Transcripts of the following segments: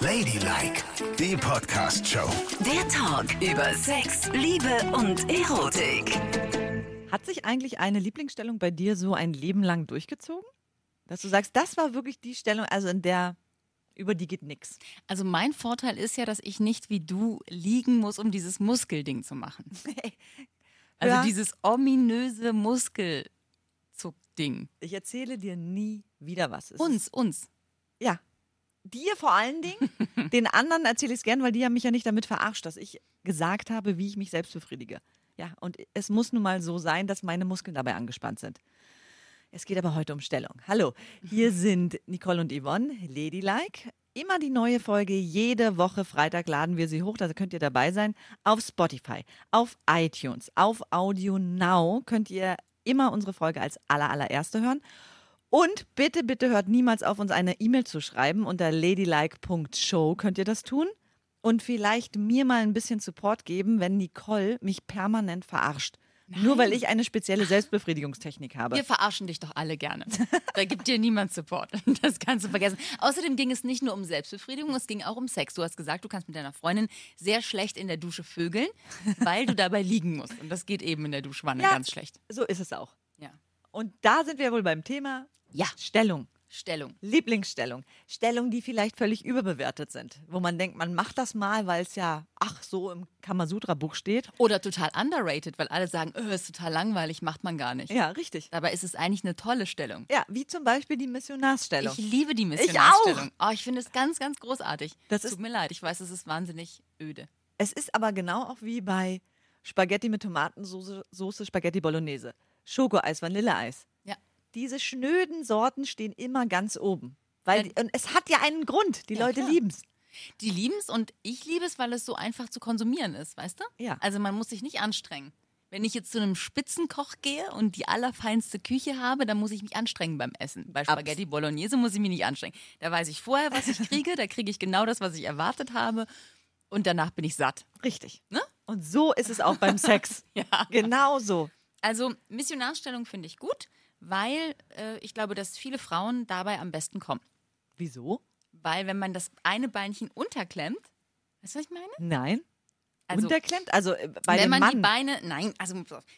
Ladylike, die Podcast-Show. Der Talk über Sex, Liebe und Erotik. Hat sich eigentlich eine Lieblingsstellung bei dir so ein Leben lang durchgezogen? Dass du sagst, das war wirklich die Stellung, also in der, über die geht nix. Also mein Vorteil ist ja, dass ich nicht wie du liegen muss, um dieses Muskelding zu machen. Also Ja. dieses ominöse Muskelzuckding. Ich erzähle dir nie wieder was. Es Uns, uns. Ja. Dir vor allen Dingen. Den anderen erzähle ich es gern, weil die haben mich ja nicht damit verarscht, dass ich gesagt habe, wie ich mich selbst befriedige. Ja, und es muss nun mal so sein, dass meine Muskeln dabei angespannt sind. Es geht aber heute um Stellung. Hallo, hier sind Nicole und Yvonne, Ladylike. Immer die neue Folge, jede Woche Freitag laden wir sie hoch, da könnt ihr dabei sein. Auf Spotify, auf iTunes, auf Audio Now könnt ihr immer unsere Folge als aller, allererste hören. Und bitte, bitte hört niemals auf, uns eine E-Mail zu schreiben. Unter ladylike.show könnt ihr das tun. Und vielleicht mir mal ein bisschen Support geben, wenn Nicole mich permanent verarscht. Nur weil ich eine spezielle Selbstbefriedigungstechnik habe. Wir verarschen dich doch alle gerne. Da gibt dir niemand Support. Das kannst du vergessen. Außerdem ging es nicht nur um Selbstbefriedigung, es ging auch um Sex. Du hast gesagt, du kannst mit deiner Freundin sehr schlecht in der Dusche vögeln, weil du dabei liegen musst. Und das geht eben in der Duschwanne Ja. ganz schlecht. So ist es auch. Und da sind wir wohl beim Thema Ja. Stellung. Stellung. Lieblingsstellung. Stellungen, die vielleicht völlig überbewertet sind. Wo man denkt, man macht das mal, weil es ja, ach, so im Kamasutra-Buch steht. Oder total underrated, weil alle sagen, oh, ist total langweilig, macht man gar nicht. Ja, richtig. Dabei ist es eigentlich eine tolle Stellung. Ja, wie zum Beispiel die Missionarsstellung. Ich liebe die auch. Missionarstellung. Oh, ich finde es ganz, ganz großartig. Das Tut ist- mir leid, ich weiß, es ist wahnsinnig öde. Es ist aber genau auch wie bei Spaghetti mit Tomatensoße, Soße, Spaghetti Bolognese. Schokoeis, Vanilleeis. Ja. Diese schnöden Sorten stehen immer ganz oben. Weil, Ja. und es hat ja einen Grund. Die Ja, Leute klar. lieben's. Die lieben es und ich liebe es, weil es so einfach zu konsumieren ist, weißt du? Ja. Also man muss sich nicht anstrengen. Wenn ich jetzt zu einem Spitzenkoch gehe und die allerfeinste Küche habe, dann muss ich mich anstrengen beim Essen. Bei Spaghetti Bolognese muss ich mich nicht anstrengen. Da weiß ich vorher, was ich kriege, da kriege ich genau das, was ich erwartet habe und danach bin ich satt. Richtig. Ne? Und so ist es auch beim Sex. Ja. Genau so. Also Missionarstellung finde ich gut, weil äh, ich glaube, dass viele Frauen dabei am besten kommen. Wieso? Weil wenn man das eine Beinchen unterklemmt, weißt du, was ich meine? Nein. Also- Unterklemmt? Also äh, bei wenn man Mann. die Beine, nein, also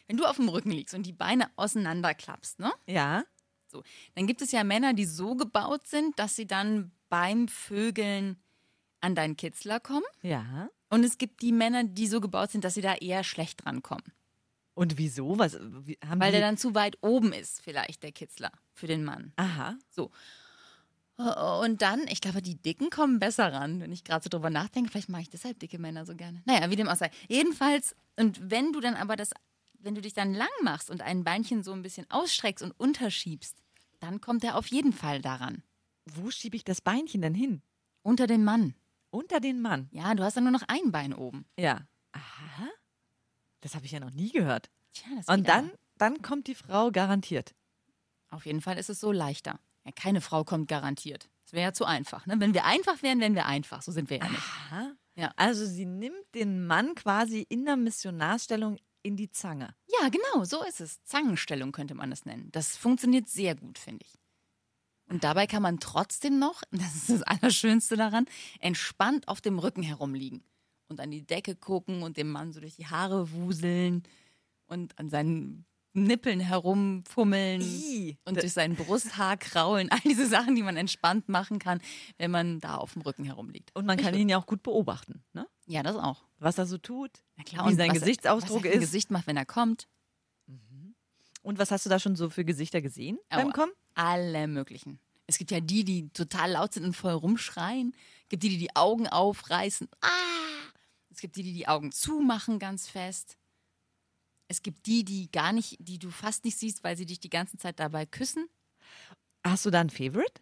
wenn du auf dem Rücken liegst und die Beine auseinanderklappst, ne? ja. So, dann gibt es ja Männer, die so gebaut sind, dass sie dann beim Vögeln an deinen Kitzler kommen. Ja. Und es gibt die Männer, die so gebaut sind, dass sie da eher schlecht drankommen. Und wieso? Was, wie, haben Weil der dann zu weit oben ist, vielleicht der Kitzler für den Mann. Aha. So. Und dann, ich glaube, die Dicken kommen besser ran, wenn ich gerade so drüber nachdenke. Vielleicht mache ich deshalb dicke Männer so gerne. Naja, wie dem auch sei. Jedenfalls, und wenn du dann aber das, wenn du dich dann lang machst und ein Beinchen so ein bisschen ausstreckst und unterschiebst, dann kommt er auf jeden Fall daran. Wo schiebe ich das Beinchen denn hin? Unter den Mann. Unter den Mann. Ja, du hast dann nur noch ein Bein oben. Ja. Das habe ich ja noch nie gehört. Tja, das Und dann, aber. dann kommt die Frau garantiert. Auf jeden Fall ist es so leichter. Ja, keine Frau kommt garantiert. Das wäre ja zu einfach. Ne? Wenn wir einfach wären, wären wir einfach. So sind wir ja nicht. Aha. Ja. Also sie nimmt den Mann quasi in der Missionarstellung in die Zange. Ja, genau, so ist es. Zangenstellung könnte man das nennen. Das funktioniert sehr gut, finde ich. Und dabei kann man trotzdem noch, das ist das Allerschönste daran, entspannt auf dem Rücken herumliegen und an die Decke gucken und dem Mann so durch die Haare wuseln und an seinen Nippeln herumfummeln Ih, und durch sein Brusthaar kraulen. All diese Sachen, die man entspannt machen kann, wenn man da auf dem Rücken herumliegt. Und man kann ihn ja auch gut beobachten, ne? Ja, das auch. was er so tut, Na klar, wie sein was Gesichtsausdruck was er ist. Gesicht macht, wenn er kommt. Und was hast du da schon so für Gesichter gesehen beim Oh, Kommen? Alle möglichen. Es gibt ja die, die total laut sind und voll rumschreien. Es gibt die, die die Augen aufreißen. Ah! Es gibt die, die die Augen zumachen ganz fest. Es gibt die, die gar nicht, die du fast nicht siehst, weil sie dich die ganze Zeit dabei küssen. Hast du da ein Favorite?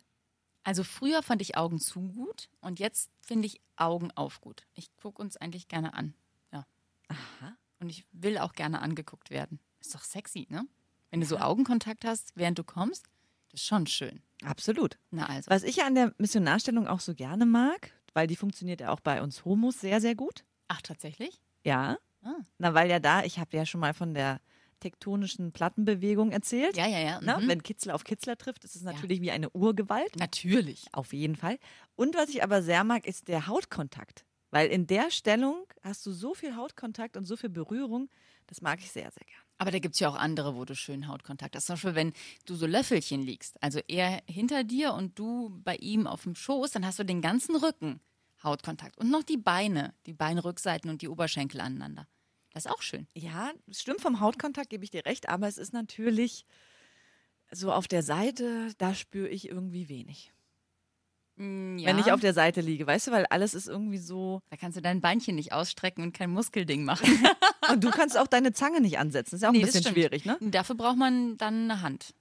Also früher fand ich Augen zu gut und jetzt finde ich Augen auf gut. Ich gucke uns eigentlich gerne an. Ja. Aha. Und ich will auch gerne angeguckt werden. Ist doch sexy, ne? Wenn du so Augenkontakt hast, während du kommst, das ist schon schön. Absolut. Na also. Was ich ja an der Missionarstellung auch so gerne mag, weil die funktioniert ja auch bei uns Homos sehr, sehr gut. Ach, tatsächlich? Ja. Ah. Na, weil ja da, ich habe ja schon mal von der tektonischen Plattenbewegung erzählt. Ja, ja, ja. Mhm. Wenn Kitzler auf Kitzler trifft, ist es natürlich wie eine Urgewalt. Natürlich. Auf jeden Fall. Und was ich aber sehr mag, ist der Hautkontakt. Weil in der Stellung hast du so viel Hautkontakt und so viel Berührung. Das mag ich sehr, sehr gern. Aber da gibt es ja auch andere, wo du schön Hautkontakt hast. Zum Beispiel, wenn du so Löffelchen liegst, also er hinter dir und du bei ihm auf dem Schoß, dann hast du den ganzen Rücken Hautkontakt. Und noch die Beine, die Beinrückseiten und die Oberschenkel aneinander. Das ist auch schön. Ja, es stimmt vom Hautkontakt, gebe ich dir recht, aber es ist natürlich so auf der Seite, da spüre ich irgendwie wenig. Mm, Ja. Wenn ich auf der Seite liege, weißt du, weil alles ist irgendwie so. da kannst du dein Beinchen nicht ausstrecken und kein Muskelding machen. Und du kannst auch deine Zange nicht ansetzen. ist ja auch Nee, ein bisschen schwierig, ne? Dafür braucht man dann eine Hand.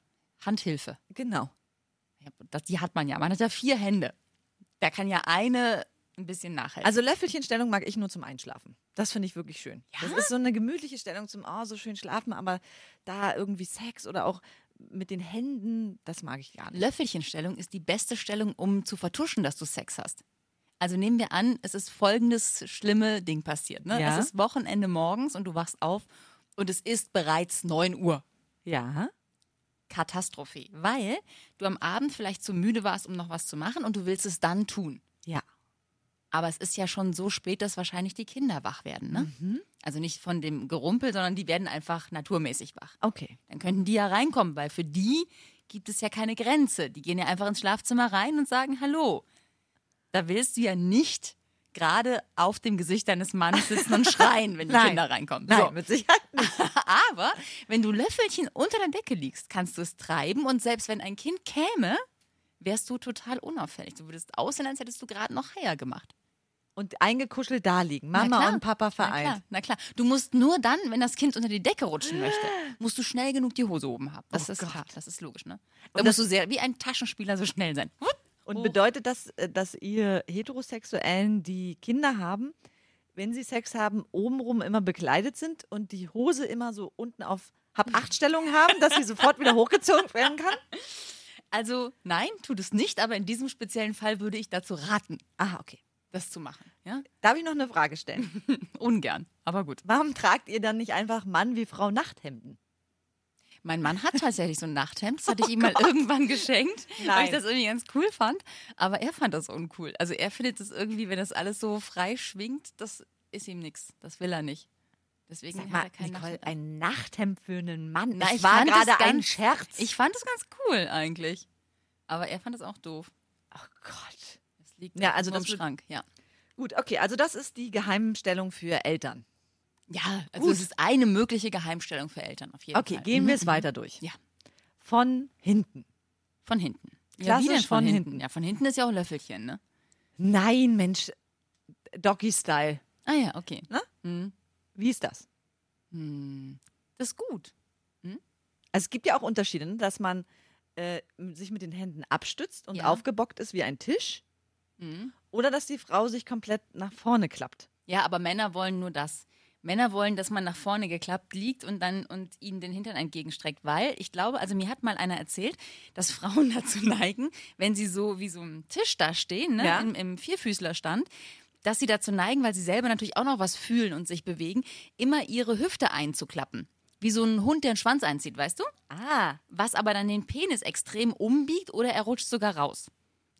Handhilfe. Genau. Ja, das, die hat man ja. Man hat ja vier Hände. Da kann ja eine ein bisschen nachhelfen. Also Löffelchenstellung mag ich nur zum Einschlafen. Das finde ich wirklich schön. Ja? Das ist so eine gemütliche Stellung zum, oh, so schön schlafen, aber da irgendwie Sex oder auch mit den Händen, das mag ich gar nicht. Löffelchenstellung ist die beste Stellung, um zu vertuschen, dass du Sex hast. Also nehmen wir an, es ist folgendes schlimme Ding passiert. Ne? Ja. Es ist Wochenende morgens und du wachst auf und es ist bereits 9 Uhr. Ja. Katastrophe. Weil du am Abend vielleicht zu müde warst, um noch was zu machen und du willst es dann tun. Aber es ist ja schon so spät, dass wahrscheinlich die Kinder wach werden. Ne? Mhm. Also nicht von dem Gerumpel, sondern die werden einfach naturmäßig wach. Okay. Dann könnten die ja reinkommen, weil für die gibt es ja keine Grenze. Die gehen ja einfach ins Schlafzimmer rein und sagen Hallo. Da willst du ja nicht gerade auf dem Gesicht deines Mannes sitzen und schreien, wenn die Nein. Kinder reinkommen. Nein, So. mit Sicherheit nicht. Aber wenn du Löffelchen unter der Decke liegst, kannst du es treiben und selbst wenn ein Kind käme, wärst du total unauffällig. Du würdest aussehen, als hättest du gerade noch Eier gemacht. Und eingekuschelt da liegen. Na Mama und Papa Na vereint. klar, na klar. Du musst nur dann, wenn das Kind unter die Decke rutschen möchte, musst du schnell genug die Hose oben haben. Das Oh ist Gott. klar, das ist logisch, ne? Da Und musst du sehr, wie ein Taschenspieler so schnell sein. Und bedeutet das, äh, dass ihr Heterosexuellen, die Kinder haben, wenn sie Sex haben, obenrum immer bekleidet sind und die Hose immer so unten auf Hab-Acht-Stellung haben, dass sie sofort wieder hochgezogen werden kann? Also nein, tut es nicht, aber in diesem speziellen Fall würde ich dazu raten, Ah, okay. Das zu machen. Ja? Darf ich noch eine Frage stellen? Ungern, aber gut. Warum tragt ihr dann nicht einfach Mann wie Frau Nachthemden? Mein Mann hat tatsächlich so ein Nachthemd, das hatte ich ihm mal irgendwann geschenkt, weil Nein. ich das irgendwie ganz cool fand. Aber er fand das uncool. Also er findet es irgendwie, wenn das alles so frei schwingt, das ist ihm nichts. Das will er nicht. Deswegen Sag hat mal, er kein Nicole, Nachthemd. ein Nachthemd für einen Mann. Na, ich war gerade ein Scherz. Ich fand es ganz cool eigentlich. Aber er fand es auch doof. oh Gott. Liegt Ja, also im Schrank, ja. Gut, okay, also das ist die Geheimstellung für Eltern. Ja, also Gut. es ist eine mögliche Geheimstellung für Eltern auf jeden Okay, Fall. gehen Mhm, wir es mhm. weiter durch. Ja. Von hinten. Von hinten. Ja, wie denn von, von hinten? hinten. Ja, von hinten ist ja auch Löffelchen, ne? Nein, Mensch. Doggy-Style. Ah ja, okay. Ne? Mhm. Wie ist das? Hm. Das ist gut. Also es gibt ja auch Unterschiede, ne? dass man äh, sich mit den Händen abstützt und Ja. aufgebockt ist wie ein Tisch. Mhm. Oder dass die Frau sich komplett nach vorne klappt. Ja, aber Männer wollen nur das. Männer wollen, dass man nach vorne geklappt liegt und dann und ihnen den Hintern entgegenstreckt, weil ich glaube, also mir hat mal einer erzählt, dass Frauen dazu neigen, wenn sie so wie so ein Tisch da stehen, ne, Ja. im, im Vierfüßlerstand, dass sie dazu neigen, weil sie selber natürlich auch noch was fühlen und sich bewegen, immer ihre Hüfte einzuklappen. Wie so ein Hund, der einen Schwanz einzieht, weißt du? Ah. Was aber dann den Penis extrem umbiegt oder er rutscht sogar raus.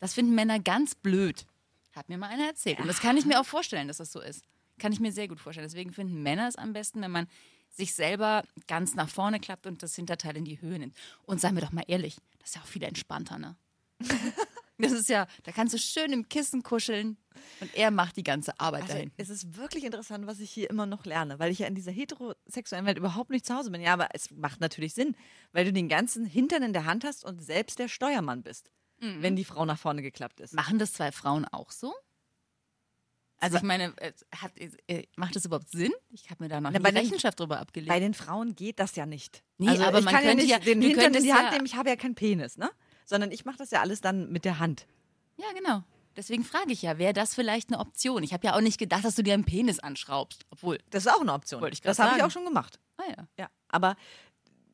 Das finden Männer ganz blöd. Hat mir mal einer erzählt. Und das kann ich mir auch vorstellen, dass das so ist. Kann ich mir sehr gut vorstellen. Deswegen finden Männer es am besten, wenn man sich selber ganz nach vorne klappt und das Hinterteil in die Höhe nimmt. Und seien wir doch mal ehrlich, das ist ja auch viel entspannter, ne? Das ist ja, da kannst du schön im Kissen kuscheln und er macht die ganze Arbeit Also, dahin. es ist wirklich interessant, was ich hier immer noch lerne, weil ich ja in dieser heterosexuellen Welt überhaupt nicht zu Hause bin. Ja, aber es macht natürlich Sinn, weil du den ganzen Hintern in der Hand hast und selbst der Steuermann bist, Mhm. wenn die Frau nach vorne geklappt ist. Machen das zwei Frauen auch so? Also ich meine, äh, hat, äh, macht das überhaupt Sinn? Ich habe mir da noch den- Rechenschaft drüber abgelegt. Bei den Frauen geht das ja nicht. Nee, also aber ich man kann ja könnte nicht ja- den Hintern in die Hand ja- nehmen, ich habe ja keinen Penis, ne? Sondern ich mache das ja alles dann mit der Hand. Ja, genau. Deswegen frage ich ja, wäre das vielleicht eine Option? Ich habe ja auch nicht gedacht, dass du dir einen Penis anschraubst. Obwohl, Das ist auch eine Option. Das habe ich auch schon gemacht. ah ja. Ja, aber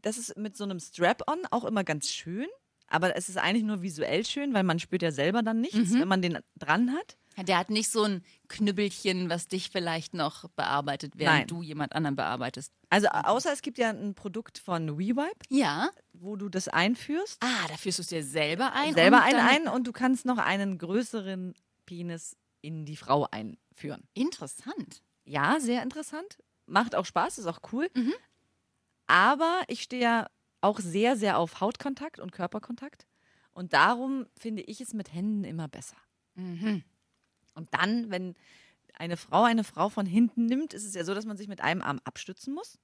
das ist mit so einem Strap-on auch immer ganz schön. Aber es ist eigentlich nur visuell schön, weil man spürt ja selber dann nichts, Mhm. wenn man den dran hat. Der hat nicht so ein Knüppelchen, was dich vielleicht noch bearbeitet, während Nein. du jemand anderen bearbeitest. Also außer es gibt ja ein Produkt von WeWipe, Ja. wo du das einführst, Ah, da führst du es dir selber ein. selber einen ein und du kannst noch einen größeren Penis in die Frau einführen. Interessant. Ja, sehr interessant. Macht auch Spaß, ist auch cool. Mhm. Aber ich stehe ja auch sehr, sehr auf Hautkontakt und Körperkontakt. Und darum finde ich es mit Händen immer besser. Mhm. Und dann, wenn eine Frau eine Frau von hinten nimmt, ist es ja so, dass man sich mit einem Arm abstützen muss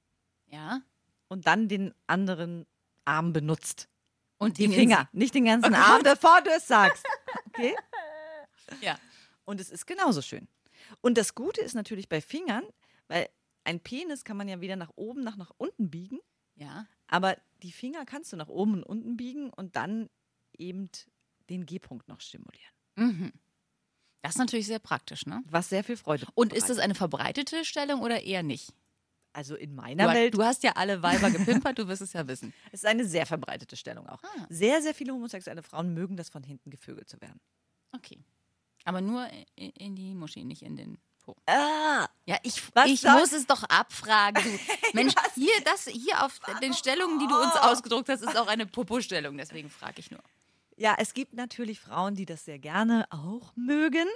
Ja. und dann den anderen Arm benutzt. Und Die den Finger, nicht den ganzen Oh Arm, bevor du es sagst. Okay? Ja. Und es ist genauso schön. Und das Gute ist natürlich bei Fingern, weil ein Penis kann man ja weder nach oben noch nach unten biegen, Ja. Aber die Finger kannst du nach oben und unten biegen und dann eben den G-Punkt noch stimulieren. Mhm. Das ist natürlich sehr praktisch, ne? Was sehr viel Freude Und ist das bereitet. eine verbreitete Stellung oder eher nicht? Also in meiner Du, Welt du hast ja alle Weiber gepimpert, du wirst es ja wissen. ist eine sehr verbreitete Stellung auch. Ah. Sehr, sehr viele homosexuelle Frauen mögen das von hinten gevögelt zu werden. Okay. Aber nur in, in die Muschi, nicht in den Po. Ah, Ja, ich, Was ich muss es doch abfragen. Mensch, hier, das, hier auf den Stellungen, die du uns ausgedruckt hast, ist auch eine Popo-Stellung. Deswegen frage ich nur. Ja, es gibt natürlich Frauen, die das sehr gerne auch mögen.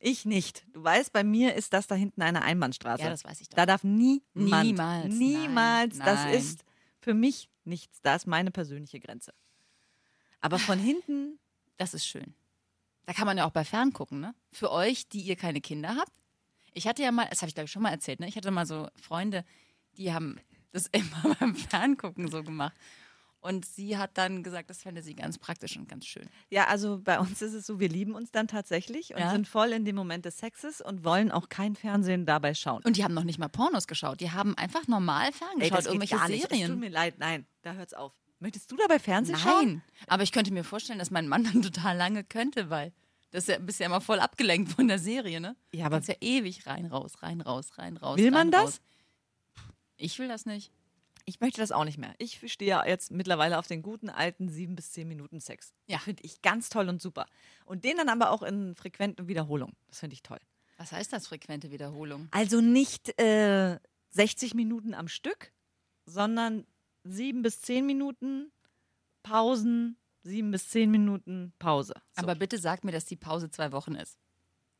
Ich nicht. Du weißt, bei mir ist das da hinten eine Einbahnstraße. Ja, das weiß ich doch. Da darf niemand, Niemals, niemals, nein, das nein. ist für mich nichts. Da ist meine persönliche Grenze. Aber von hinten, Das ist schön. Da kann man ja auch bei Ferngucken, ne? Für euch, die ihr keine Kinder habt. Ich hatte ja mal, das habe ich glaube ich schon mal erzählt, ne? Ich hatte mal so Freunde, die haben das immer beim Ferngucken so gemacht. Und sie hat dann gesagt, das fände sie ganz praktisch und ganz schön. ja, also bei uns ist es so, wir lieben uns dann tatsächlich und Ja. sind voll in dem Moment des Sexes und wollen auch kein Fernsehen dabei schauen. Und die haben noch nicht mal Pornos geschaut. Die haben einfach normal ferngeschaut, irgendwelche gar nicht. Es tut Serien. mir leid, nein, da hört's auf. Möchtest du dabei Fernsehen schauen? Nein, aber ich könnte mir vorstellen, dass mein Mann dann total lange könnte, weil das ist ja, bist ja immer voll abgelenkt von der Serie, ne? Ja, aber Kannst ja ewig rein, raus, rein, raus, rein, raus. Will man das? Raus. Ich will das nicht. Ich möchte das auch nicht mehr. Ich stehe ja jetzt mittlerweile auf den guten alten sieben bis zehn Minuten Sex. Ja. Finde ich ganz toll und super. Und den dann aber auch in frequenten Wiederholungen. Das finde ich toll. Was heißt das, frequente Wiederholung? Also nicht äh, 60 Minuten am Stück, sondern sieben bis zehn Minuten Pausen, sieben bis zehn Minuten Pause. So. Aber bitte sag mir, dass die Pause zwei Wochen ist.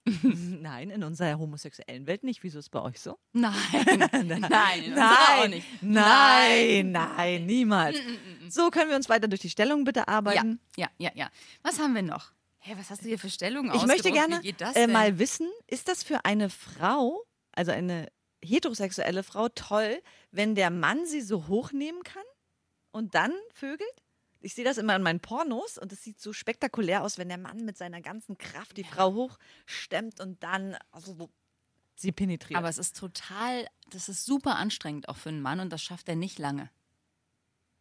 nein, in unserer homosexuellen Welt nicht. Wieso ist es bei euch so? Nein, nein, Nein, nicht. nein, nein, niemals. Mm, So können wir uns weiter durch die Stellung bitte Ja, arbeiten. ja, ja, ja. Was haben wir noch? Hä, was hast du hier für Stellungen Ich möchte gerne äh, mal wissen, ist das für eine Frau, also eine heterosexuelle Frau, toll, wenn der Mann sie so hochnehmen kann und dann vögelt? Ich sehe das immer in meinen Pornos und es sieht so spektakulär aus, wenn der Mann mit seiner ganzen Kraft die Frau hochstemmt und dann also so sie penetriert. Aber es ist total, das ist super anstrengend auch für einen Mann und das schafft er nicht lange.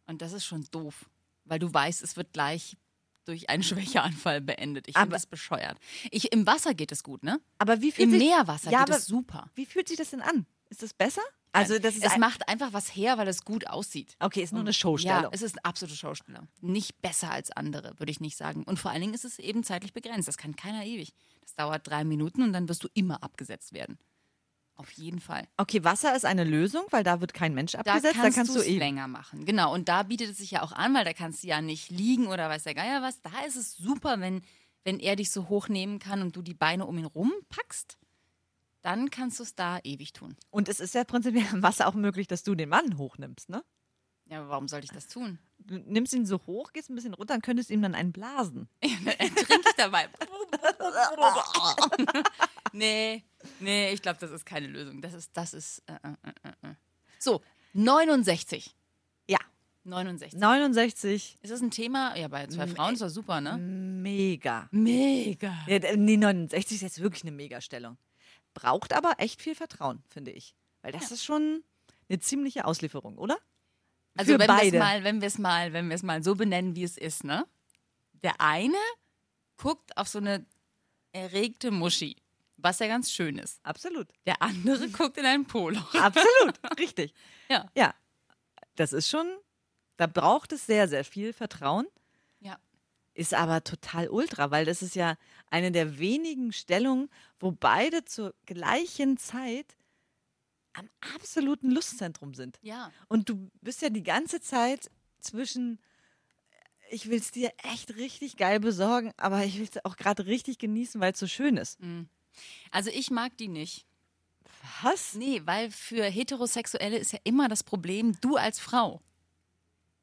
Und das ist schon doof, weil du weißt, es wird gleich durch einen Schwächeanfall beendet. Ich finde das bescheuert. Ich, Im Wasser geht es gut, ne? aber wie fühlt Im sich, Meerwasser ja, geht es super. Wie fühlt sich das denn an? Ist das besser? Also das ist es ein, macht einfach was her, weil es gut aussieht. okay, ist nur eine Ja, Showstellung. es ist eine absolute Schaustellung. Nicht besser als andere, würde ich nicht sagen. Und vor allen Dingen ist es eben zeitlich begrenzt. Das kann keiner ewig. Das dauert drei Minuten und dann wirst du immer abgesetzt werden. Auf jeden Fall. okay, Wasser ist eine Lösung, weil da wird kein Mensch Da abgesetzt, kannst, da kannst du es eben. länger machen. Genau. Und da bietet es sich ja auch an, weil da kannst du ja nicht liegen oder weiß der Geier was. Da ist es super, wenn, wenn er dich so hochnehmen kann und du die Beine um ihn rumpackst. Dann kannst du es da ewig tun. Und es ist ja prinzipiell im Wasser auch möglich, dass du den Mann hochnimmst, ne? Ja, aber warum sollte ich das tun? Du nimmst ihn so hoch, gehst ein bisschen runter und könntest ihm dann einen blasen. Trinke ich dabei. nee, nee, ich glaube, das ist keine Lösung. Das ist, das ist. Äh, äh, äh, äh. So, 69. Ja. 69. 69, Ist das ein Thema? Ja, bei zwei Frauen ist das super, ne? mega. Mega. Ja, nee, 69 ist jetzt wirklich eine Megastellung. Braucht aber echt viel Vertrauen, finde ich. Weil das ist schon eine ziemliche Auslieferung, oder? Also Für wenn wir es mal, wenn wir es mal, wenn wir es mal so benennen, wie es ist, ne? Der eine guckt auf so eine erregte Muschi, was ja ganz schön ist. Absolut. Der andere guckt in ein Poloch. Absolut. Richtig. Ja. Ja. Das ist schon, da braucht es sehr, sehr viel Vertrauen. Ist aber total ultra, weil das ist ja eine der wenigen Stellungen, wo beide zur gleichen Zeit am absoluten Lustzentrum sind. Ja. Und du bist ja die ganze Zeit zwischen, ich will es dir echt richtig geil besorgen, aber ich will es auch gerade richtig genießen, weil es so schön ist. Also ich mag die nicht. Was? Nee, weil für Heterosexuelle ist ja immer das Problem, du als Frau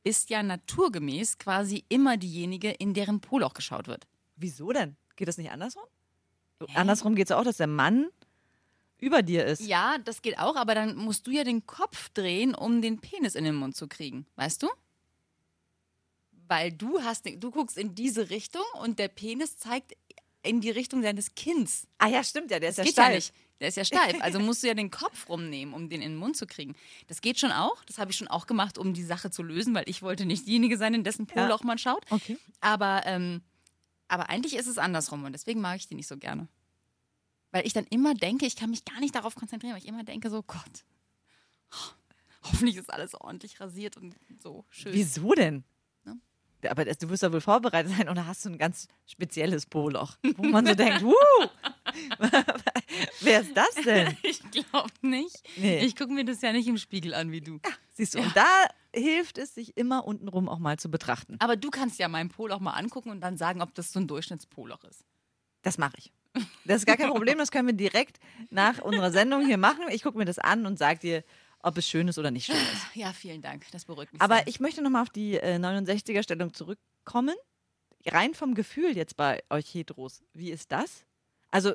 bist ja naturgemäß quasi immer diejenige, in deren Poloch geschaut wird. Wieso denn? Geht das nicht andersrum? Andersrum geht es auch, dass der Mann über dir ist. Ja, das geht auch, aber dann musst du ja den Kopf drehen, um den Penis in den Mund zu kriegen. Weißt du? Weil du hast, du guckst in diese Richtung und der Penis zeigt in die Richtung deines Kinns. Ah ja, stimmt ja, der ist ja steif. ja nicht. Der ist ja steif. Also musst du ja den Kopf rumnehmen, um den in den Mund zu kriegen. Das geht schon auch. Das habe ich schon auch gemacht, um die Sache zu lösen, weil ich wollte nicht diejenige sein, in dessen Ja. Poloch man schaut. Okay. Aber, ähm, aber eigentlich ist es andersrum und deswegen mag ich die nicht so gerne. Weil ich dann immer denke, ich kann mich gar nicht darauf konzentrieren, weil ich immer denke, so Gott, hoffentlich ist alles ordentlich rasiert und so schön. Wieso denn? Ja, Aber das, du wirst ja wohl vorbereitet sein oder hast du ein ganz spezielles Poloch, wo man so denkt, wuh, wer ist das denn? Ich glaube nicht. Nee. Ich gucke mir das ja nicht im Spiegel an wie du. Siehst du, und da hilft es, sich immer untenrum auch mal zu betrachten. Aber du kannst ja meinen Poloch mal angucken und dann sagen, ob das so ein Durchschnittspoloch ist. Das mache ich. Das ist gar kein Problem, das können wir direkt nach unserer Sendung hier machen. Ich gucke mir das an und sage dir, ob es schön ist oder nicht schön ist. Ja, vielen Dank. Das beruhigt mich Aber sehr. ich möchte nochmal auf die äh, 69er-Stellung zurückkommen. Rein vom Gefühl jetzt bei euch Heteros. Wie ist das? Also,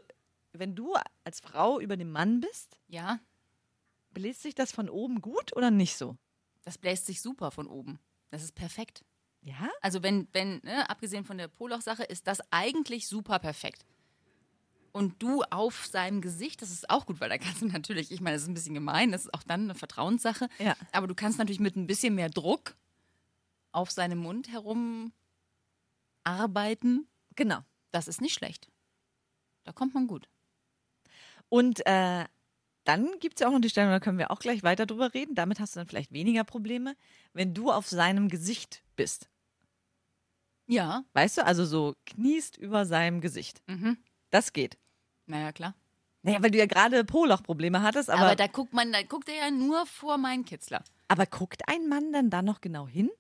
wenn du als Frau über den Mann bist, Ja, bläst sich das von oben gut oder nicht so? das bläst sich super von oben. Das ist perfekt. Ja? Also wenn, wenn, ne, abgesehen von der Poloch-Sache, ist das eigentlich super perfekt. Und du auf seinem Gesicht, das ist auch gut, weil da kannst du natürlich, ich meine, das ist ein bisschen gemein, das ist auch dann eine Vertrauenssache, Ja. aber du kannst natürlich mit ein bisschen mehr Druck auf seinem Mund herum arbeiten. Genau. Das ist nicht schlecht. Da kommt man gut. Und äh, dann gibt es ja auch noch die Stellung, da können wir auch gleich weiter drüber reden. Damit hast du dann vielleicht weniger Probleme, wenn du auf seinem Gesicht bist. Ja. Weißt du, also so kniest über seinem Gesicht. Mhm. Das geht. Naja, klar. Naja, weil du ja gerade Poloch-Probleme hattest, aber, Aber, aber, da guckt man, da guckt er ja nur vor meinen Kitzler. guckt ein Mann dann da noch genau hin?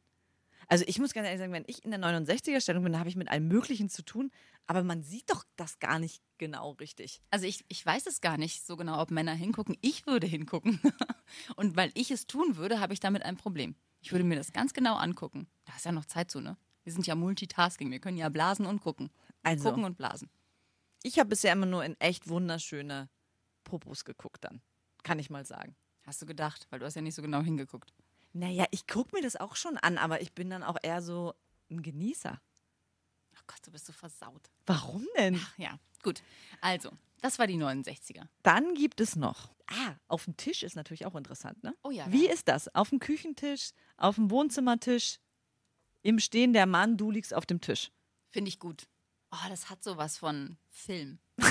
Also ich muss ganz ehrlich sagen, wenn ich in der 69er-Stellung bin, habe ich mit allem Möglichen zu tun, aber man sieht doch das gar nicht genau richtig. Also ich, ich weiß es gar nicht so genau, ob Männer hingucken. Ich würde hingucken. Und weil ich es tun würde, habe ich damit ein Problem. Ich würde mir das ganz genau angucken. Da ist ja noch Zeit zu, ne? Wir sind ja Multitasking. Wir können ja blasen und gucken. Also, Gucken und blasen. Ich habe bisher immer nur in echt wunderschöne Popos geguckt dann. Kann ich mal sagen. Hast du gedacht, weil du hast ja nicht so genau hingeguckt. Naja, ich gucke mir das auch schon an, aber ich bin dann auch eher so ein Genießer. Ach Gott, du bist so versaut. Warum denn? Ach ja, gut. Also, das war die 69er. Dann gibt es noch. Ah, auf dem Tisch ist natürlich auch interessant, ne? Oh ja, Wie ja. ist das? Auf dem Küchentisch, auf dem Wohnzimmertisch, im Stehen der Mann, du liegst auf dem Tisch. Finde ich gut. Oh, das hat sowas von Film.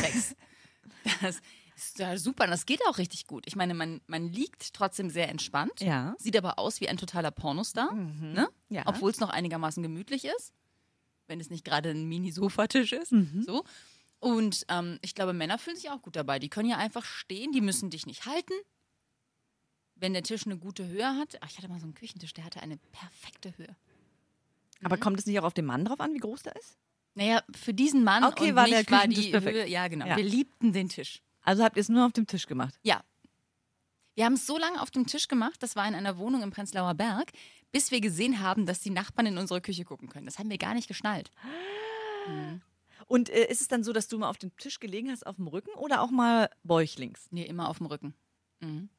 Das ist ja super. Und das geht auch richtig gut. Ich meine, man, man liegt trotzdem sehr entspannt. Ja. Sieht aber aus wie ein totaler Pornostar. Ne? Ja. Obwohl es noch einigermaßen gemütlich ist. Wenn es nicht gerade ein Mini-Sofatisch ist. Mhm. So. Und ähm, ich glaube, Männer fühlen sich auch gut dabei. Die können ja einfach stehen, die müssen dich nicht halten. Wenn der Tisch eine gute Höhe hat. Ach, ich hatte mal so einen Küchentisch, der hatte eine perfekte Höhe. Aber kommt es nicht auch auf den Mann drauf an, wie groß der ist? Naja, für diesen Mann Okay, und war mich der war die perfekt. Höhe, ja genau, Ja. wir liebten den Tisch. Also habt ihr es nur auf dem Tisch gemacht? Ja. Wir haben es so lange auf dem Tisch gemacht, das war in einer Wohnung im Prenzlauer Berg, bis wir gesehen haben, dass die Nachbarn in unsere Küche gucken können. Das haben wir gar nicht geschnallt. Und äh, ist es dann so, dass du mal auf dem Tisch gelegen hast, auf dem Rücken oder auch mal bäuchlings? Nee, immer auf dem Rücken. Mhm.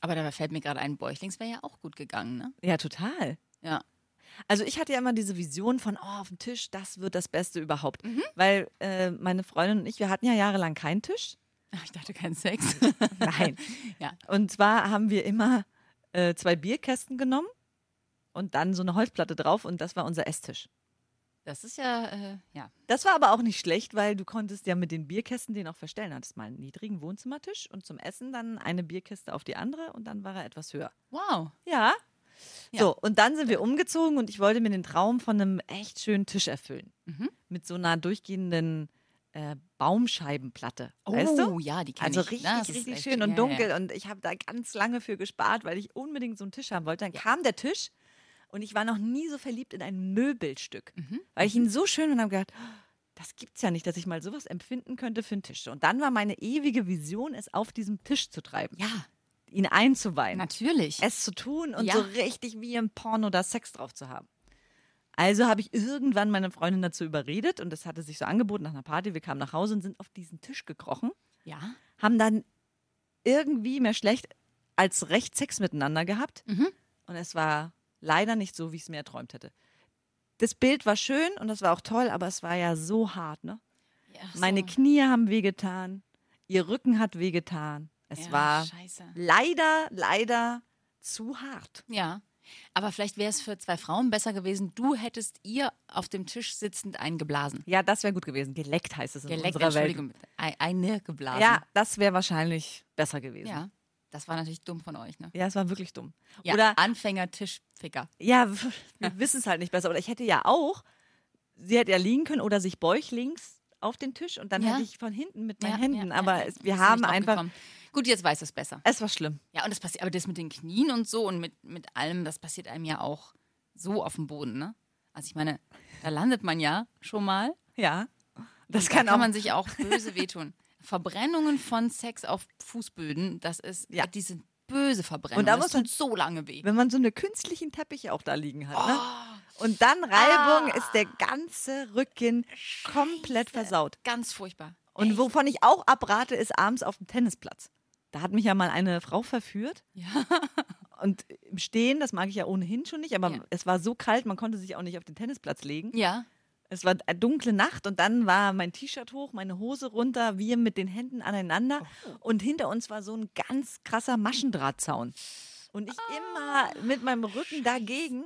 Aber da fällt mir gerade ein, Bäuchlings wäre ja auch gut gegangen, ne? Ja, total. Ja. Also ich hatte ja immer diese Vision von, oh, auf dem Tisch, das wird das Beste überhaupt. Mhm. Weil äh, meine Freundin und ich, wir hatten ja jahrelang keinen Tisch. Ach, Ich dachte kein Sex. Nein. Ja. Und zwar haben wir immer äh, zwei Bierkästen genommen und dann so eine Holzplatte drauf und das war unser Esstisch. Das ist ja, äh, ja. Das war aber auch nicht schlecht, weil du konntest ja mit den Bierkästen den auch verstellen. Du hattest mal einen niedrigen Wohnzimmertisch und zum Essen dann eine Bierkiste auf die andere und dann war er etwas höher. Wow. Ja, Ja. So, und dann sind wir umgezogen und ich wollte mir den Traum von einem echt schönen Tisch erfüllen. Mhm. Mit so einer durchgehenden äh, Baumscheibenplatte. weißt du? Oh, ja, die kenne Also ich. richtig, das richtig echt- schön und ja, dunkel. Ja. Und ich habe da ganz lange für gespart, weil ich unbedingt so einen Tisch haben wollte. Dann kam der Tisch und ich war noch nie so verliebt in ein Möbelstück. Mhm. Weil ich ihn so schön und habe gedacht, das gibt's ja nicht, dass ich mal sowas empfinden könnte für einen Tisch. Und dann war meine ewige Vision, es auf diesem Tisch zu treiben, Ja, ihn einzuweihen, natürlich. es zu tun und Ja. so richtig wie im Porno da Sex drauf zu haben. Also habe ich irgendwann meine Freundin dazu überredet und das hatte sich so angeboten nach einer Party. Wir kamen nach Hause und sind auf diesen Tisch gekrochen ja. haben dann irgendwie mehr schlecht als recht Sex miteinander gehabt. Mhm. Und es war leider nicht so, wie ich es mir erträumt hätte. Das Bild war schön und das war auch toll, aber es war ja so hart, ne? ja ach Meine so. Knie haben wehgetan, ihr Rücken hat wehgetan. Es ja, war Scheiße. leider, leider zu hart. Ja. Aber vielleicht wäre es für zwei Frauen besser gewesen, du hättest ihr auf dem Tisch sitzend einen geblasen. Ja, das wäre gut gewesen. Geleckt heißt es in Geleckt, unserer Welt. Entschuldigung, bitte. Ein- eine geblasen. Ja, das wäre wahrscheinlich besser gewesen. Ja. Das war natürlich dumm von euch, ne? Ja, es war wirklich dumm. Ja, Oder Anfänger-Tischficker. Ja, wir wissen es halt nicht besser. Oder ich hätte ja auch, sie hätte ja liegen können oder sich bäuchlings auf den Tisch und dann Ja. hätte ich von hinten mit meinen Ja, Händen. aber wir haben einfach, draufgekommen. Gut, jetzt weiß es besser. es war schlimm. Ja, und das passiert, aber das mit den Knien und so und mit, mit allem, das passiert einem ja auch so auf dem Boden, ne? Also ich meine, da landet man ja schon mal. Ja, das kann da auch. kann man sich auch böse wehtun. Verbrennungen von Sex auf Fußböden, das ist, Ja. die sind böse Verbrennungen. Und da das muss man- so lange weh. wenn man so eine künstlichen Teppiche auch da liegen hat. Ne? Oh. Und dann Reibung Ah. ist der ganze Rücken komplett versaut. Ganz furchtbar. Und wovon ich auch abrate, ist abends auf dem Tennisplatz. Da hat mich ja mal eine Frau verführt. Ja. Und im Stehen, das mag ich ja ohnehin schon nicht, aber Ja. es war so kalt, man konnte sich auch nicht auf den Tennisplatz legen. Ja. Es war eine dunkle Nacht und dann war mein T-Shirt hoch, meine Hose runter, wir mit den Händen aneinander und hinter uns war so ein ganz krasser Maschendrahtzaun. Und ich immer mit meinem Rücken dagegen.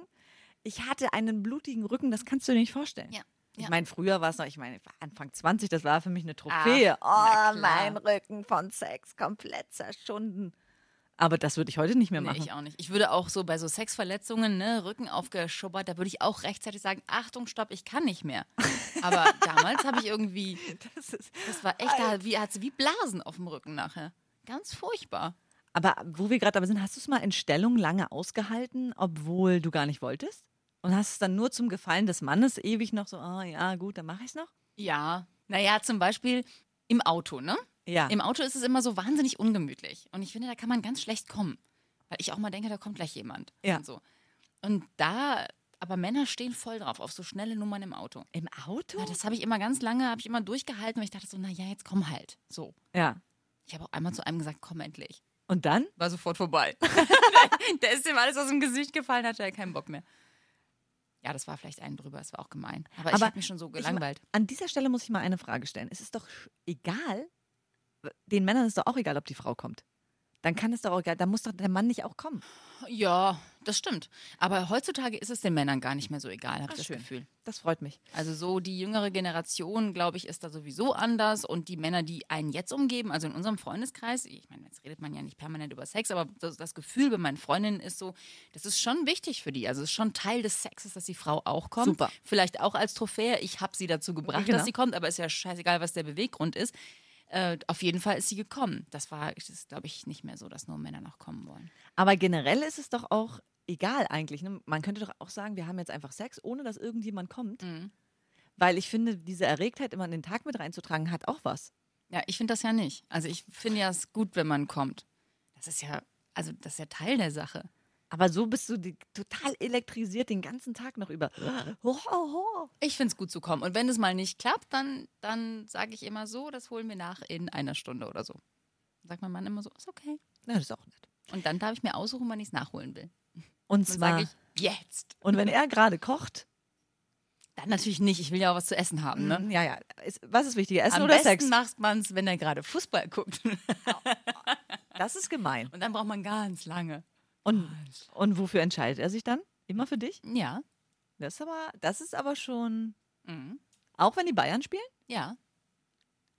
Ich hatte einen blutigen Rücken, das kannst du dir nicht vorstellen. Ja. Ich Ja. meine, früher war es noch, ich meine, Anfang 20, das war für mich eine Trophäe. Ach, oh, mein Rücken von Sex komplett zerschunden. Aber das würde ich heute nicht mehr Nee, machen. ich auch nicht. Ich würde auch so bei so Sexverletzungen, ne, Rücken aufgeschubbert, da würde ich auch rechtzeitig sagen, Achtung, stopp, ich kann nicht mehr. Aber damals habe ich irgendwie, Das ist, das war echt, da wie, hat sie wie Blasen auf dem Rücken nachher. Ganz furchtbar. Aber wo wir gerade dabei sind, hast du es mal in Stellung lange ausgehalten, obwohl du gar nicht wolltest? Und hast es dann nur zum Gefallen des Mannes ewig noch so, ah ja, gut, dann mache ich es noch? Ja, naja, zum Beispiel im Auto, ne? Ja. Im Auto ist es immer so wahnsinnig ungemütlich. Und ich finde, da kann man ganz schlecht kommen. Weil ich auch mal denke, da kommt gleich jemand. Ja. Und, so. und da, aber Männer stehen voll drauf, auf so schnelle Nummern im Auto. Im Auto? Ja, das habe ich immer ganz lange, habe ich immer durchgehalten, weil ich dachte so, naja, jetzt komm halt. So. ja. Ich habe auch einmal zu einem gesagt, komm endlich. Und dann? War sofort vorbei. der ist ihm alles aus dem Gesicht gefallen, hatte er keinen Bock mehr. Ja, das war vielleicht einen drüber, das war auch gemein. Aber, ich Aber habe mich schon so Ich- gelangweilt. An dieser Stelle muss ich mal eine Frage stellen. Es ist doch egal, den Männern ist doch auch egal, ob die Frau kommt. Dann kann es doch auch egal, da muss doch der Mann nicht auch kommen. Ja, das stimmt. Aber heutzutage ist es den Männern gar nicht mehr so egal, habe Ach, ich das schön. Gefühl. Das freut mich. Also so die jüngere Generation, glaube ich, ist da sowieso anders und die Männer, die einen jetzt umgeben, also in unserem Freundeskreis, ich meine, jetzt redet man ja nicht permanent über Sex, aber das, das Gefühl bei meinen Freundinnen ist so, das ist schon wichtig für die. Also es ist schon Teil des Sexes, dass die Frau auch kommt. Super. Vielleicht auch als Trophäe. Ich habe sie dazu gebracht, Genau. dass sie kommt, aber ist ja scheißegal, was der Beweggrund ist. Äh, auf jeden Fall ist sie gekommen. Das war, das glaube ich, nicht mehr so, dass nur Männer noch kommen wollen. Aber generell ist es doch auch egal eigentlich. Ne? Man könnte doch auch sagen, wir haben jetzt einfach Sex, ohne dass irgendjemand kommt. Mhm. Weil ich finde, diese Erregtheit immer in den Tag mit reinzutragen, hat auch was. Ja, ich finde das ja nicht. Also ich finde ja es gut, wenn man kommt. Das ist ja, also das ist ja Teil der Sache. Aber so bist du die, total elektrisiert den ganzen Tag noch über. Ho, ho, ho. Ich finde es gut zu kommen. Und wenn es mal nicht klappt, dann, dann sage ich immer so, das holen wir nach in einer Stunde oder so. Sagt mein Mann immer so, ist okay. Na, das ist auch nett. Und dann darf ich mir aussuchen, wann ich es nachholen will. Und zwar, sage ich, jetzt. und wenn er gerade kocht, Dann natürlich nicht. Ich will ja auch was zu essen haben. Ne? ja, ja, ist, was ist wichtiger, Essen Am oder besten Sex? macht man es, wenn er gerade Fußball guckt. Das ist gemein. Und dann braucht man ganz lange. Und, und wofür entscheidet er sich dann? Immer für dich? Ja. Das ist aber, das ist aber schon, Mhm. auch wenn die Bayern spielen? Ja.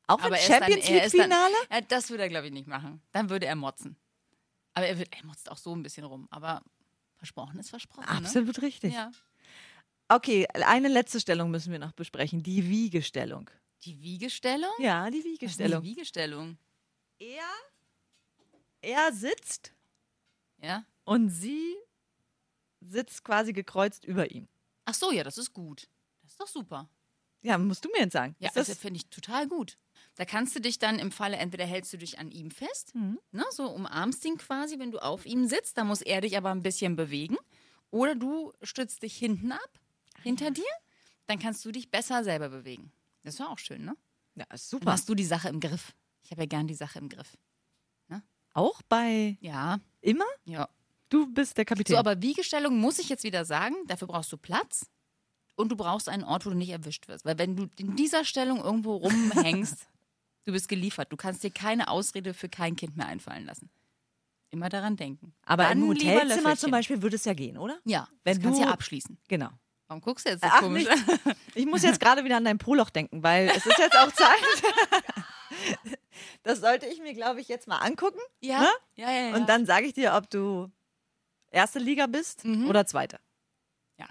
Auch wenn dann- Champions er League dann- Finale? Ja, das würde er, glaube ich, nicht machen. Dann würde er motzen. Aber er, wird, er motzt auch so ein bisschen rum. Aber Versprochen ist versprochen. Absolut richtig. Ne? Ja. Okay, eine letzte Stellung müssen wir noch besprechen. Die Wiegestellung. Die Wiegestellung? Ja, die Wiegestellung. Die Wiegestellung. Er, er sitzt Ja. Und sie sitzt quasi gekreuzt über ihm. Ach so, ja, das ist gut. Das ist doch super. Ja, musst du mir jetzt sagen. Ja, Ist das, das finde ich total gut. Da kannst du dich dann im Falle, entweder hältst du dich an ihm fest, Mhm. ne, so umarmst ihn quasi, wenn du auf ihm sitzt, da muss er dich aber ein bisschen bewegen. Oder du stützt dich hinten ab, hinter dir, dann kannst du dich besser selber bewegen. Das war auch schön, ne? ja, ist Dann super. hast du die Sache im Griff. Ich habe ja gern die Sache im Griff. Auch bei Ja, immer? ja. Du bist der Kapitän. So, aber Wiegestellung muss ich jetzt wieder sagen, dafür brauchst du Platz und du brauchst einen Ort, wo du nicht erwischt wirst. Weil wenn du in dieser Stellung irgendwo rumhängst, du bist geliefert. Du kannst dir keine Ausrede für kein Kind mehr einfallen lassen. Immer daran denken. aber Dann im Hotelzimmer zum Beispiel würde es ja gehen, oder? Ja, Wenn das kannst du- ja abschließen. Genau. Warum guckst du jetzt so Ach, komisch? nicht. Ich muss jetzt gerade wieder an dein Poloch denken, weil es ist jetzt auch Zeit. Das sollte ich mir, glaube ich, jetzt mal angucken. Ja, Ne? ja, ja, ja. Und dann sage ich dir, ob du erste Liga bist Mhm. oder zweite. Ja.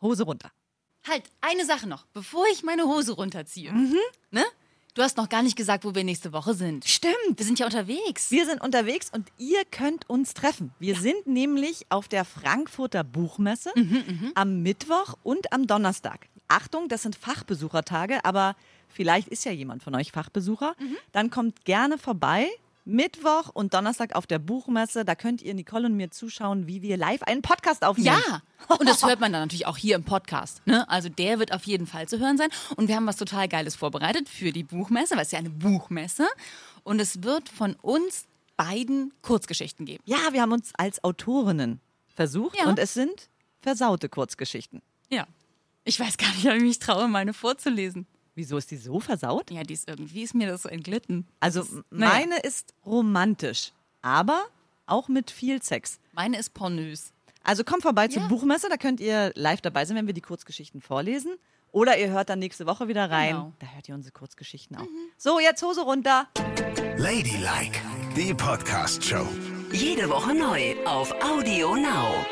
Hose runter. Halt, eine Sache noch, bevor ich meine Hose runterziehe. Mhm. Ne? Du hast noch gar nicht gesagt, wo wir nächste Woche sind. Stimmt. Wir sind ja unterwegs. Wir sind unterwegs und ihr könnt uns treffen. Wir sind nämlich auf der Frankfurter Buchmesse Mhm, am Mittwoch und am Donnerstag. Achtung, das sind Fachbesuchertage, aber vielleicht ist ja jemand von euch Fachbesucher. Mhm. Dann kommt gerne vorbei. Mittwoch und Donnerstag auf der Buchmesse. Da könnt ihr Nicole und mir zuschauen, wie wir live einen Podcast aufnehmen. Ja, und das hört man dann natürlich auch hier im Podcast. Ne? Also der wird auf jeden Fall zu hören sein. Und wir haben was total Geiles vorbereitet für die Buchmesse, weil es ja eine Buchmesse. Und es wird von uns beiden Kurzgeschichten geben. Ja, wir haben uns als Autorinnen versucht Ja. und es sind versaute Kurzgeschichten. Ja. Ich weiß gar nicht, ob ich mich traue, meine vorzulesen. Wieso ist die so versaut? Ja, die ist irgendwie ist mir das so entglitten. Also ist- meine ist romantisch, aber auch mit viel Sex. Meine ist pornös. Also kommt vorbei zur Ja. Buchmesse, da könnt ihr live dabei sein, wenn wir die Kurzgeschichten vorlesen. Oder ihr hört dann nächste Woche wieder rein. Genau. Da hört ihr unsere Kurzgeschichten auch. So, jetzt Hose runter. Ladylike, die Podcast-Show. Jede Woche neu auf Audio Now.